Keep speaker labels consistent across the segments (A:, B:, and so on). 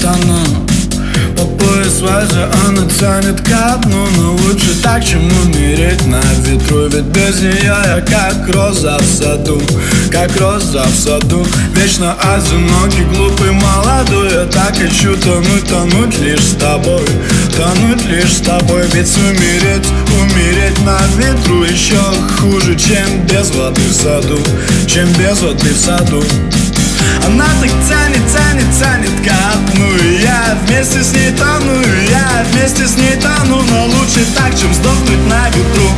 A: тону. По пояс связи она тянет ко дну Но лучше так, чем умереть на ветру. Ведь без нее я как роза в саду Как роза в саду. Вечно одинокий, глупый, молодой Я так хочу тонуть, тонуть лишь с тобой Тонуть лишь с тобой. Ведь умереть, умереть на ветру Еще хуже, чем без воды в саду Чем без воды в саду она так тянет, тянет, тянет ко дну И я вместе с ней тону И я вместе с ней тону Но лучше так, чем сдохнуть на ветру.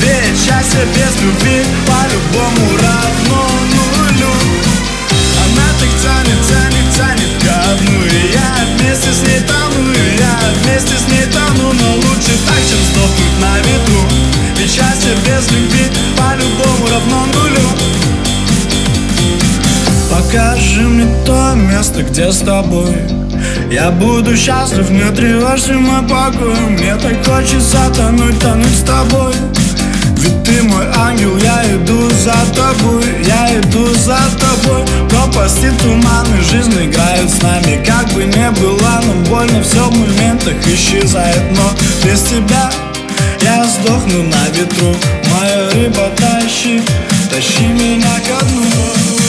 A: Ведь счастье без любви По-любому равно нулю. Она так тянет, тянет, тянет ко дну И я вместе с ней тону И я вместе с ней тону Но лучше так, чем сдохнуть на ветру. Ведь счастье без любви По-любому равно нулю Покажи мне то место, где с тобой. Я буду счастлив, не тревожься мой покой. Мне так хочется тонуть, тонуть с тобой. Ведь ты мой ангел, я иду за тобой Я иду за тобой. Пропасти туманы, жизнь играет с нами. Как бы не было нам больно, все в моментах исчезает. Но без тебя я сдохну на ветру. Моя рыба тащи, тащи меня ко дну